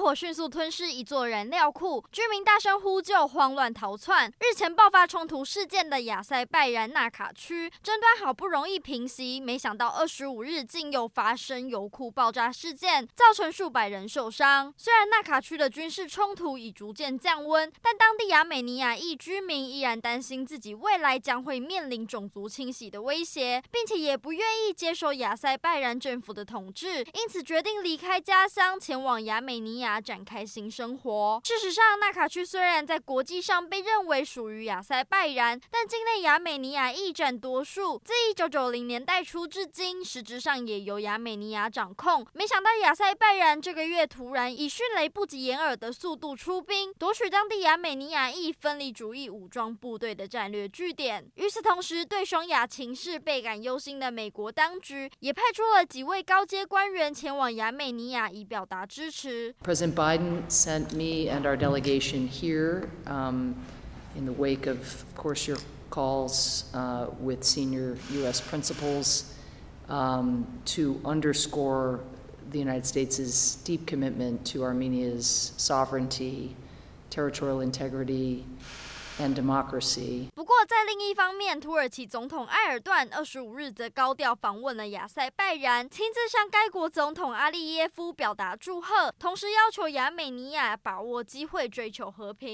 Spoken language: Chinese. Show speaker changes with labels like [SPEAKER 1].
[SPEAKER 1] 火迅速吞噬一座燃料库，居民大声呼救，慌乱逃窜。日前爆发冲突事件的亚塞拜然纳卡区，争端好不容易平息，没想到二十五日竟又发生油库爆炸事件，造成数百人受伤。虽然纳卡区的军事冲突已逐渐降温，但当地亚美尼亚裔居民依然担心自己未来将会面临种族清洗的威胁，并且也不愿意接受亚塞拜然政府的统治，因此决定离开家乡，前往亚美尼亚。展开新生活。事实上，纳卡区虽然在国际上被认为属于亚塞拜然，但境内亚美尼亚裔占多数。自一九九零年代初至今，实质上也由亚美尼亚掌控。没想到亚塞拜然这个月突然以迅雷不及掩耳的速度出兵，夺取当地亚美尼亚裔分离主义武装部队的战略据点。与此同时，对双亚情势倍感忧心的美国当局，也派出了几位高阶官员前往亚美尼亚以表达支持。
[SPEAKER 2] President Biden sent me and our delegation here um, in the wake of, of course, your calls uh, with senior U.S. principals um, to underscore the United States' deep commitment to Armenia's sovereignty, territorial integrity, and democracy.
[SPEAKER 1] 在另一方面，土耳其总统埃尔段二十五日则高调访问了亚塞拜然，亲自向该国总统阿利耶夫表达祝贺，同时要求亚美尼亚把握机会追求和平。